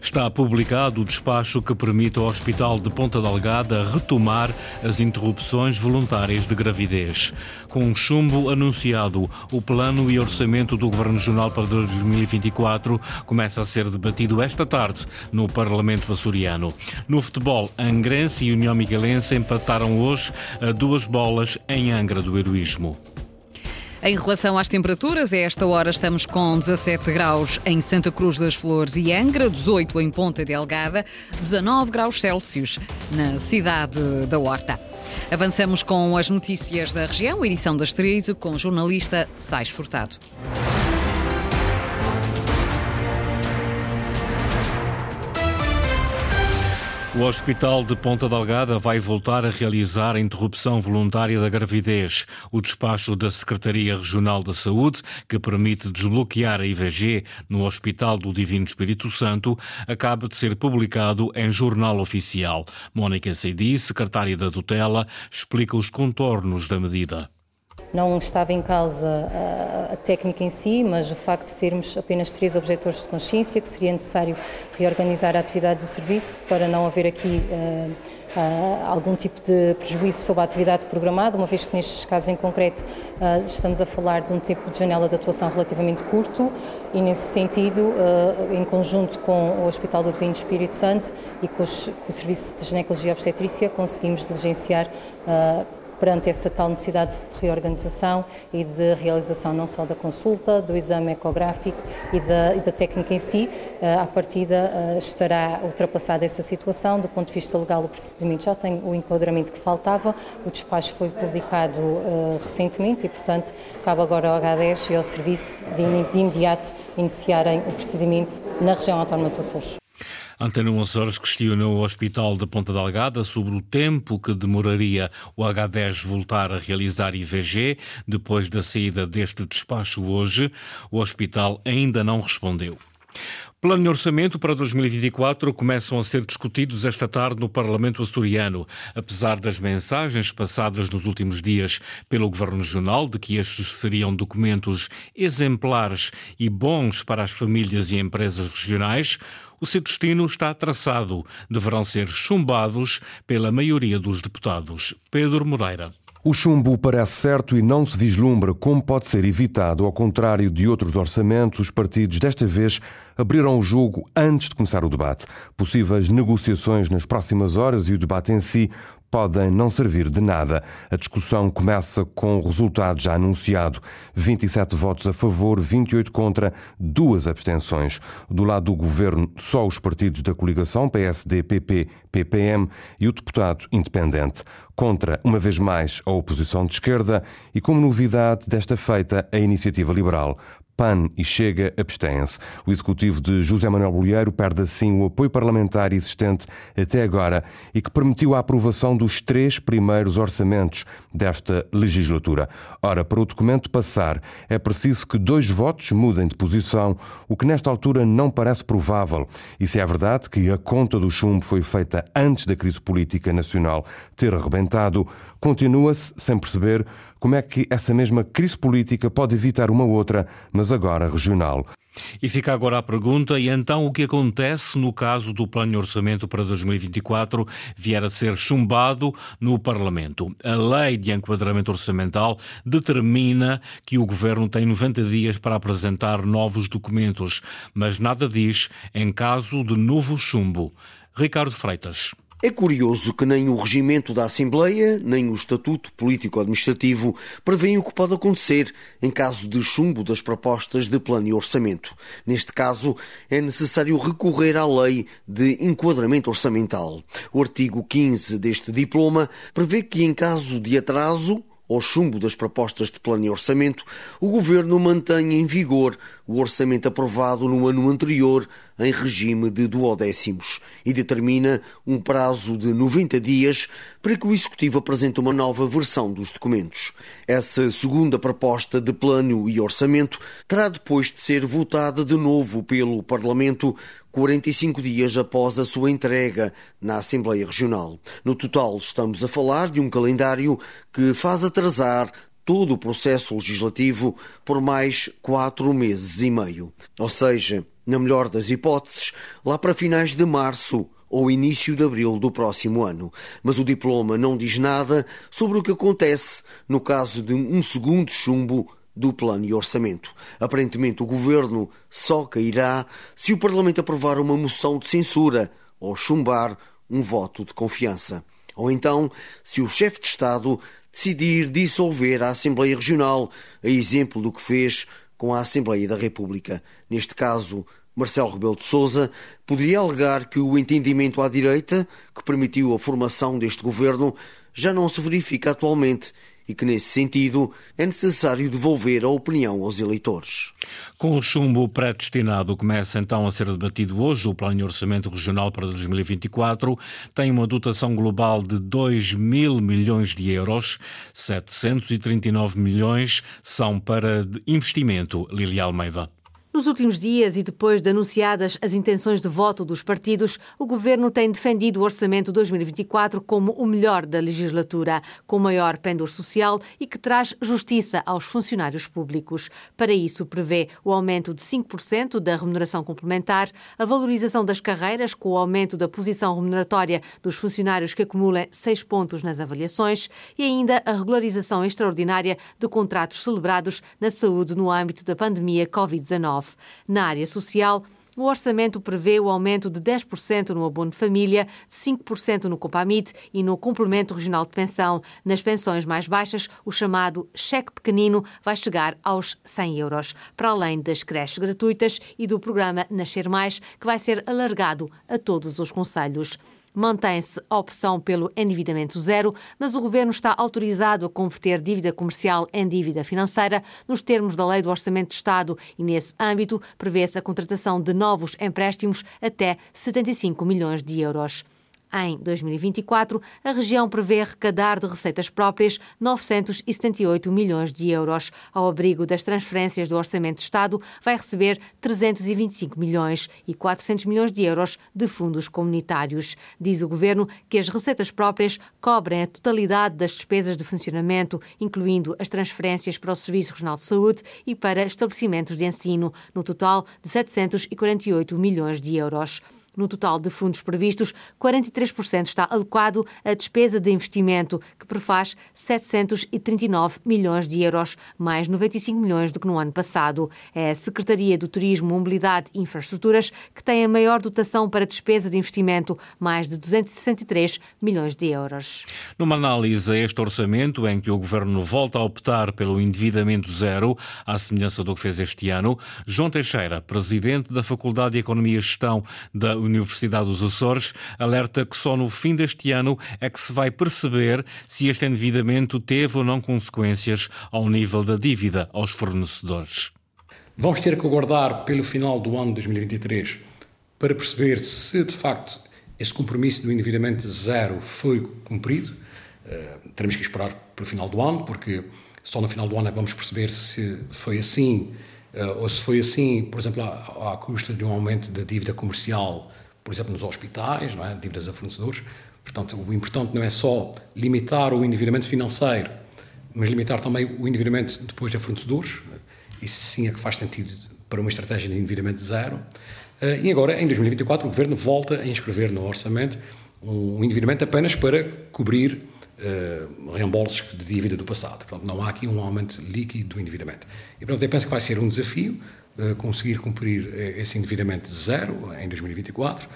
Está publicado o despacho que permite ao Hospital de Ponta Delgada retomar as interrupções voluntárias de gravidez. Com um chumbo anunciado, o plano e orçamento do Governo Regional para 2024 começa a ser debatido esta tarde no Parlamento açoriano. No futebol, Angrense e União Miguelense empataram hoje a duas bolas em Angra do Heroísmo. Em relação às temperaturas, a esta hora estamos com 17 graus em Santa Cruz das Flores e Angra, 18 em Ponta Delgada, 19 graus Celsius na cidade da Horta. Avançamos com as notícias da região, edição das 13, com o jornalista Sais Furtado. O Hospital de Ponta Delgada vai voltar a realizar a interrupção voluntária da gravidez. O despacho da Secretaria Regional da Saúde, que permite desbloquear a IVG no Hospital do Divino Espírito Santo, acaba de ser publicado em jornal oficial. Mónica Seidi, secretária da tutela, explica os contornos da medida. Não estava em causa a, a, técnica em si, mas o facto de termos apenas três objetores de consciência, que seria necessário reorganizar a atividade do serviço para não haver aqui uh, uh, algum tipo de prejuízo sobre a atividade programada, uma vez que nestes casos em concreto estamos a falar de um tempo de janela de atuação relativamente curto e nesse sentido, em conjunto com o Hospital do Divino Espírito Santo e com, os, com o Serviço de Ginecologia e Obstetrícia, conseguimos diligenciar perante essa tal necessidade de reorganização e de realização não só da consulta, do exame ecográfico e da, e da técnica em si, eh, à partida eh, estará ultrapassada essa situação. Do ponto de vista legal, o procedimento já tem o enquadramento que faltava, o despacho foi publicado uh, recentemente e, portanto, cabe agora ao H10 e ao serviço de, de imediato iniciarem o procedimento na região autónoma dos Açores. Antena Açores questionou o Hospital de Ponta Delgada sobre o tempo que demoraria o H10 voltar a realizar IVG depois da saída deste despacho hoje. O hospital ainda não respondeu. Plano de orçamento para 2024 começam a ser discutidos esta tarde no Parlamento açoriano. Apesar das mensagens passadas nos últimos dias pelo Governo Regional de que estes seriam documentos exemplares e bons para as famílias e empresas regionais, o seu destino está traçado. Deverão ser chumbados pela maioria dos deputados. Pedro Moreira. O chumbo parece certo e não se vislumbra como pode ser evitado. Ao contrário de outros orçamentos, os partidos desta vez abriram o jogo antes de começar o debate. Possíveis negociações nas próximas horas e o debate em si podem não servir de nada. A discussão começa com o resultado já anunciado: 27 votos a favor, 28 contra, duas abstenções. Do lado do governo, só os partidos da coligação PSD, PP, PPM e o deputado independente. Contra, uma vez mais, a oposição de esquerda e, como novidade desta feita, a iniciativa liberal. PAN e Chega abstêm-se. O executivo de José Manuel Bolheiro perde assim o apoio parlamentar existente até agora e que permitiu a aprovação dos três primeiros orçamentos desta legislatura. Ora, para o documento passar, é preciso que dois votos mudem de posição, o que nesta altura não parece provável. E se é verdade que a conta do chumbo foi feita antes da crise política nacional ter arrebentado, continua-se sem perceber como é que essa mesma crise política pode evitar uma outra, mas agora regional. E fica agora a pergunta: e então o que acontece no caso do Plano de Orçamento para 2024 vier a ser chumbado no Parlamento? A Lei de Enquadramento Orçamental determina que o Governo tem 90 dias para apresentar novos documentos, mas nada diz em caso de novo chumbo. Ricardo Freitas. É curioso que nem o regimento da Assembleia, nem o Estatuto Político-Administrativo prevêem o que pode acontecer em caso de chumbo das propostas de plano e orçamento. Neste caso, é necessário recorrer à Lei de Enquadramento Orçamental. O artigo 15 deste diploma prevê que, em caso de atraso, ou chumbo das propostas de plano e orçamento, o Governo mantém em vigor o orçamento aprovado no ano anterior em regime de duodécimos e determina um prazo de 90 dias para que o Executivo apresente uma nova versão dos documentos. Essa segunda proposta de plano e orçamento terá depois de ser votada de novo pelo Parlamento 45 dias após a sua entrega na Assembleia Regional. No total, estamos a falar de um calendário que faz atrasar todo o processo legislativo por mais quatro meses e meio. Ou seja, na melhor das hipóteses, lá para finais de março ou início de abril do próximo ano. Mas o diploma não diz nada sobre o que acontece no caso de um segundo chumbo do plano e orçamento. Aparentemente, o governo só cairá se o Parlamento aprovar uma moção de censura ou chumbar um voto de confiança. Ou então, se o chefe de Estado decidir dissolver a Assembleia Regional, a exemplo do que fez com a Assembleia da República. Neste caso, Marcelo Rebelo de Sousa poderia alegar que o entendimento à direita, que permitiu a formação deste governo, já não se verifica atualmente e que, nesse sentido, é necessário devolver a opinião aos eleitores. Com o chumbo pré-destinado, começa então a ser debatido hoje o Plano de Orçamento Regional para 2024. Tem uma dotação global de 2 mil milhões de euros, 739 milhões são para investimento. Lilia Almeida. Nos últimos dias e depois de anunciadas as intenções de voto dos partidos, o governo tem defendido o orçamento 2024 como o melhor da legislatura, com maior pendor social e que traz justiça aos funcionários públicos. Para isso, prevê o aumento de 5% da remuneração complementar, a valorização das carreiras com o aumento da posição remuneratória dos funcionários que acumulem 6 pontos nas avaliações e ainda a regularização extraordinária de contratos celebrados na saúde no âmbito da pandemia Covid-19. Na área social, o orçamento prevê o aumento de 10% no abono de família, 5% no Compamid e no complemento regional de pensão. Nas pensões mais baixas, o chamado cheque pequenino vai chegar aos 100 euros, para além das creches gratuitas e do programa Nascer Mais, que vai ser alargado a todos os conselhos. Mantém-se a opção pelo endividamento zero, mas o governo está autorizado a converter dívida comercial em dívida financeira nos termos da Lei do Orçamento de Estado e, nesse âmbito, prevê-se a contratação de novos empréstimos até 75 milhões de euros. Em 2024, a região prevê arrecadar de receitas próprias 978 milhões de euros. Ao abrigo das transferências do Orçamento de Estado, vai receber 325 milhões e 400 milhões de euros de fundos comunitários. Diz o governo que as receitas próprias cobrem a totalidade das despesas de funcionamento, incluindo as transferências para o Serviço Regional de Saúde e para estabelecimentos de ensino, no total de 748 milhões de euros. No total de fundos previstos, 43% está alocado à despesa de investimento, que prefaz 739 milhões de euros, mais 95 milhões do que no ano passado. É a Secretaria do Turismo, Mobilidade e Infraestruturas que tem a maior dotação para despesa de investimento, mais de 263 milhões de euros. Numa análise a este orçamento, em que o Governo volta a optar pelo endividamento zero, à semelhança do que fez este ano, João Teixeira, presidente da Faculdade de Economia e Gestão da Universidade dos Açores alerta que só no fim deste ano é que se vai perceber se este endividamento teve ou não consequências ao nível da dívida aos fornecedores. Vamos ter que aguardar pelo final do ano 2023 para perceber se de facto esse compromisso do endividamento zero foi cumprido. Uh, teremos que esperar pelo final do ano, porque só no final do ano é que vamos perceber se foi assim, uh, ou se foi assim, por exemplo, à, à custa de um aumento da dívida comercial por exemplo, nos hospitais, não é? dívidas a fornecedores. Portanto, o importante não é só limitar o endividamento financeiro, mas limitar também o endividamento depois a fornecedores. Isso sim é que faz sentido para uma estratégia de endividamento zero. Eh, e agora, em 2024, o Governo volta a inscrever no orçamento um endividamento apenas para cobrir uh, reembolsos de dívida do passado. Portanto, não há aqui um aumento líquido do endividamento. E, portanto, eu penso que vai ser um desafio conseguir cumprir eh, esse endividamento zero em 2024,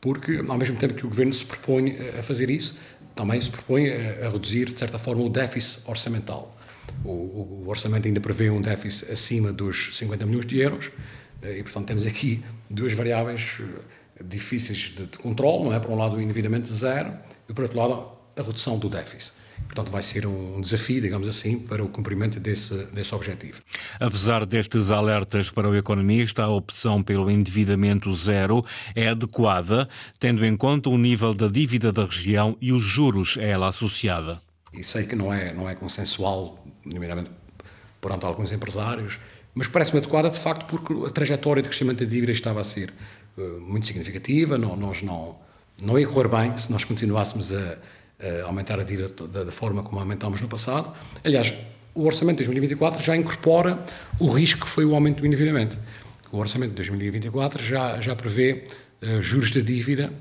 porque ao mesmo tempo que o governo se propõe a fazer isso, também se propõe a, reduzir, de certa forma, o déficit orçamental. O, o, orçamento ainda prevê um déficit acima dos 50 milhões de euros eh, e, portanto, temos aqui duas variáveis eh, difíceis de, de controle, não é? Por um lado, o endividamento zero e, por outro lado, a redução do déficit. Portanto, vai ser um desafio, digamos assim, para o cumprimento desse, desse objetivo. Apesar destes alertas para o economista, a opção pelo endividamento zero é adequada, tendo em conta o nível da dívida da região e os juros a ela associada. E sei que não é, não é consensual, nomeadamente perante alguns empresários, mas parece-me adequada de facto porque a trajetória de crescimento da dívida estava a ser uh, muito significativa, não, nós não, não ia correr bem se nós continuássemos a, a aumentar a dívida da, forma como aumentámos no passado. Aliás, o orçamento de 2024 já incorpora o risco que foi o aumento do endividamento. O orçamento de 2024 já, já prevê uh, juros da dívida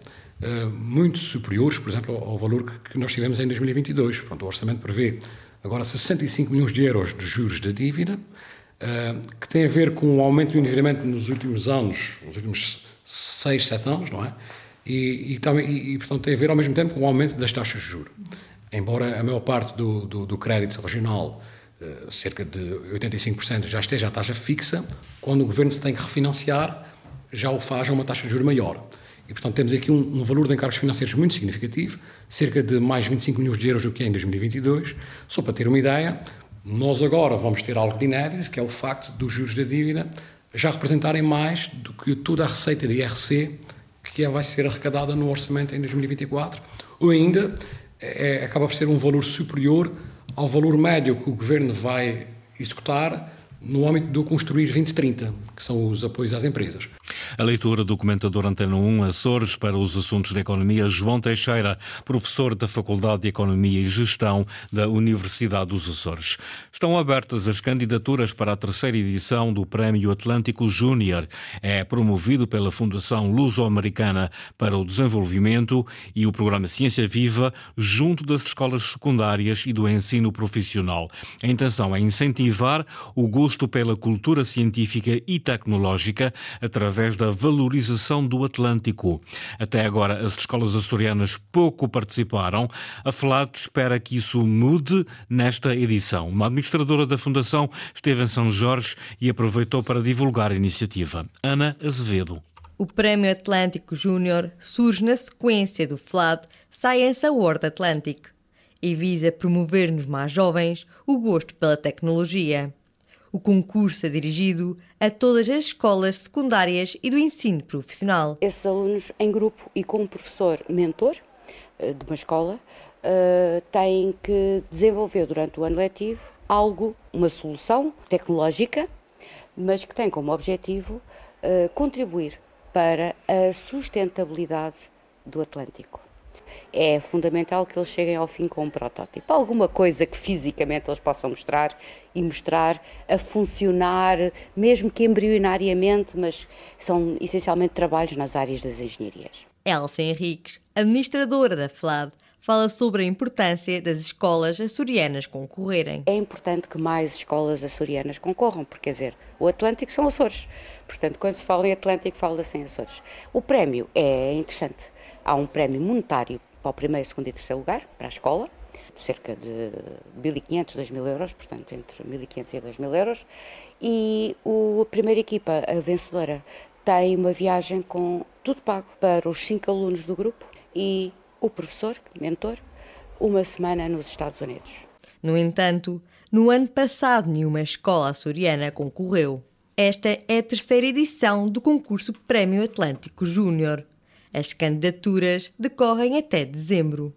uh, muito superiores, por exemplo, ao, ao valor que, que, nós tivemos em 2022. Portanto, o orçamento prevê agora 65 milhões de euros de juros da dívida, uh, que tem a ver com o aumento do endividamento nos últimos anos, nos últimos 6, 7 anos, não é? E, e, e, e, portanto, tem a ver ao mesmo tempo com o aumento das taxas de juros. Embora a maior parte do, do, do crédito regional, uh, cerca de 85%, já esteja a taxa fixa, quando o governo se tem que refinanciar, já o faz a uma taxa de juros maior. E, portanto, temos aqui um, um, valor de encargos financeiros muito significativo, cerca de mais 25 milhões de euros do que em 2022. Só para ter uma ideia, nós agora vamos ter algo de inédito, que é o facto dos juros da dívida já representarem mais do que toda a receita de IRC que vai ser arrecadada no orçamento em 2024, ou ainda é, acaba por ser um valor superior ao valor médio que o governo vai executar no âmbito do Construir 2030, que são os apoios às empresas. A leitura do comentador Antena 1 Açores para os assuntos da economia, João Teixeira, professor da Faculdade de Economia e Gestão da Universidade dos Açores. Estão abertas as candidaturas para a terceira edição do Prémio Atlântico Júnior. É promovido pela Fundação Luso-Americana para o Desenvolvimento e o programa Ciência Viva, junto das escolas secundárias e do ensino profissional. A intenção é incentivar o gosto pela cultura científica e tecnológica através da valorização do Atlântico. Até agora, as escolas açorianas pouco participaram. A FLAD espera que isso mude nesta edição. Uma administradora da Fundação esteve em São Jorge e aproveitou para divulgar a iniciativa. Ana Azevedo. O Prémio Atlântico Júnior surge na sequência do FLAD Science Award Atlantic e visa promover nos mais jovens o gosto pela tecnologia. O concurso é dirigido a todas as escolas secundárias e do ensino profissional. Esses alunos, em grupo e com um professor mentor eh, de uma escola, eh, têm que desenvolver durante o ano letivo algo, uma solução tecnológica, mas que tem como objetivo eh, contribuir para a sustentabilidade do Atlântico é fundamental que eles cheguem ao fim com um protótipo. Alguma coisa que fisicamente eles possam mostrar e mostrar a funcionar, mesmo que embrionariamente, mas são essencialmente trabalhos nas áreas das engenharias. Elsa Henriques, administradora da FLAD, fala sobre a importância das escolas açorianas concorrerem. É importante que mais escolas açorianas concorram, porque, quer dizer, o Atlântico são Açores. Portanto, quando se fala em Atlântico, fala-se em Açores. O prémio é interessante. Há um prémio monetário para o primeiro, segundo e terceiro lugar, para a escola, de cerca de 1.500, 2.000 euros, portanto, entre 1.500 e 2.000 euros. E o, a primeira equipa, a vencedora, tem uma viagem com tudo pago para os cinco alunos do grupo e o professor, mentor, uma semana nos Estados Unidos. No entanto, no ano passado nenhuma escola açoriana concorreu. Esta é a terceira edição do concurso Prémio Atlântico Júnior. As candidaturas decorrem até dezembro.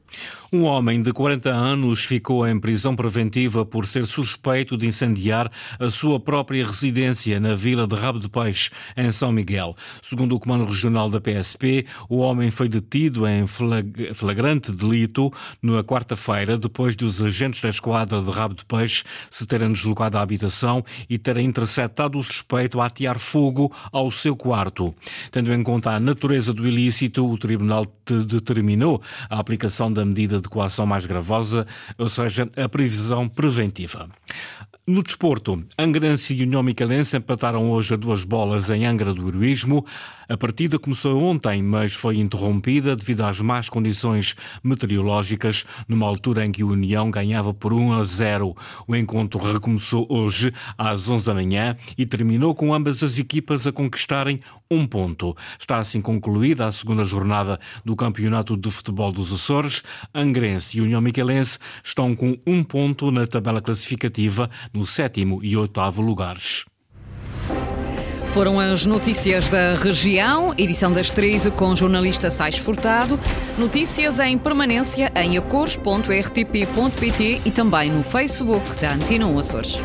Um homem de 40 anos ficou em prisão preventiva por ser suspeito de incendiar a sua própria residência na vila de Rabo de Peixe, em São Miguel. Segundo o Comando Regional da PSP, o homem foi detido em flagrante delito na quarta-feira, depois dos agentes da esquadra de Rabo de Peixe se terem deslocado à habitação e terem interceptado o suspeito a atear fogo ao seu quarto. Tendo em conta a natureza do ilícito, o Tribunal determinou a aplicação da medida de coação mais gravosa, ou seja, a previsão preventiva. No desporto, Angrense e União Micalense empataram hoje a duas bolas em Angra do Heroísmo. A partida começou ontem, mas foi interrompida devido às más condições meteorológicas, numa altura em que o União ganhava por 1 a 0. O encontro recomeçou hoje às 11 da manhã e terminou com ambas as equipas a conquistarem um ponto. Está assim concluída a segunda jornada do Campeonato de Futebol dos Açores. Angrense e União Miquelense estão com um ponto na tabela classificativa, no sétimo e oitavo lugares. Foram as notícias da região, edição das 13 com jornalista Sais Furtado. Notícias em permanência em acores.rtp.pt e também no Facebook da Antena Açores.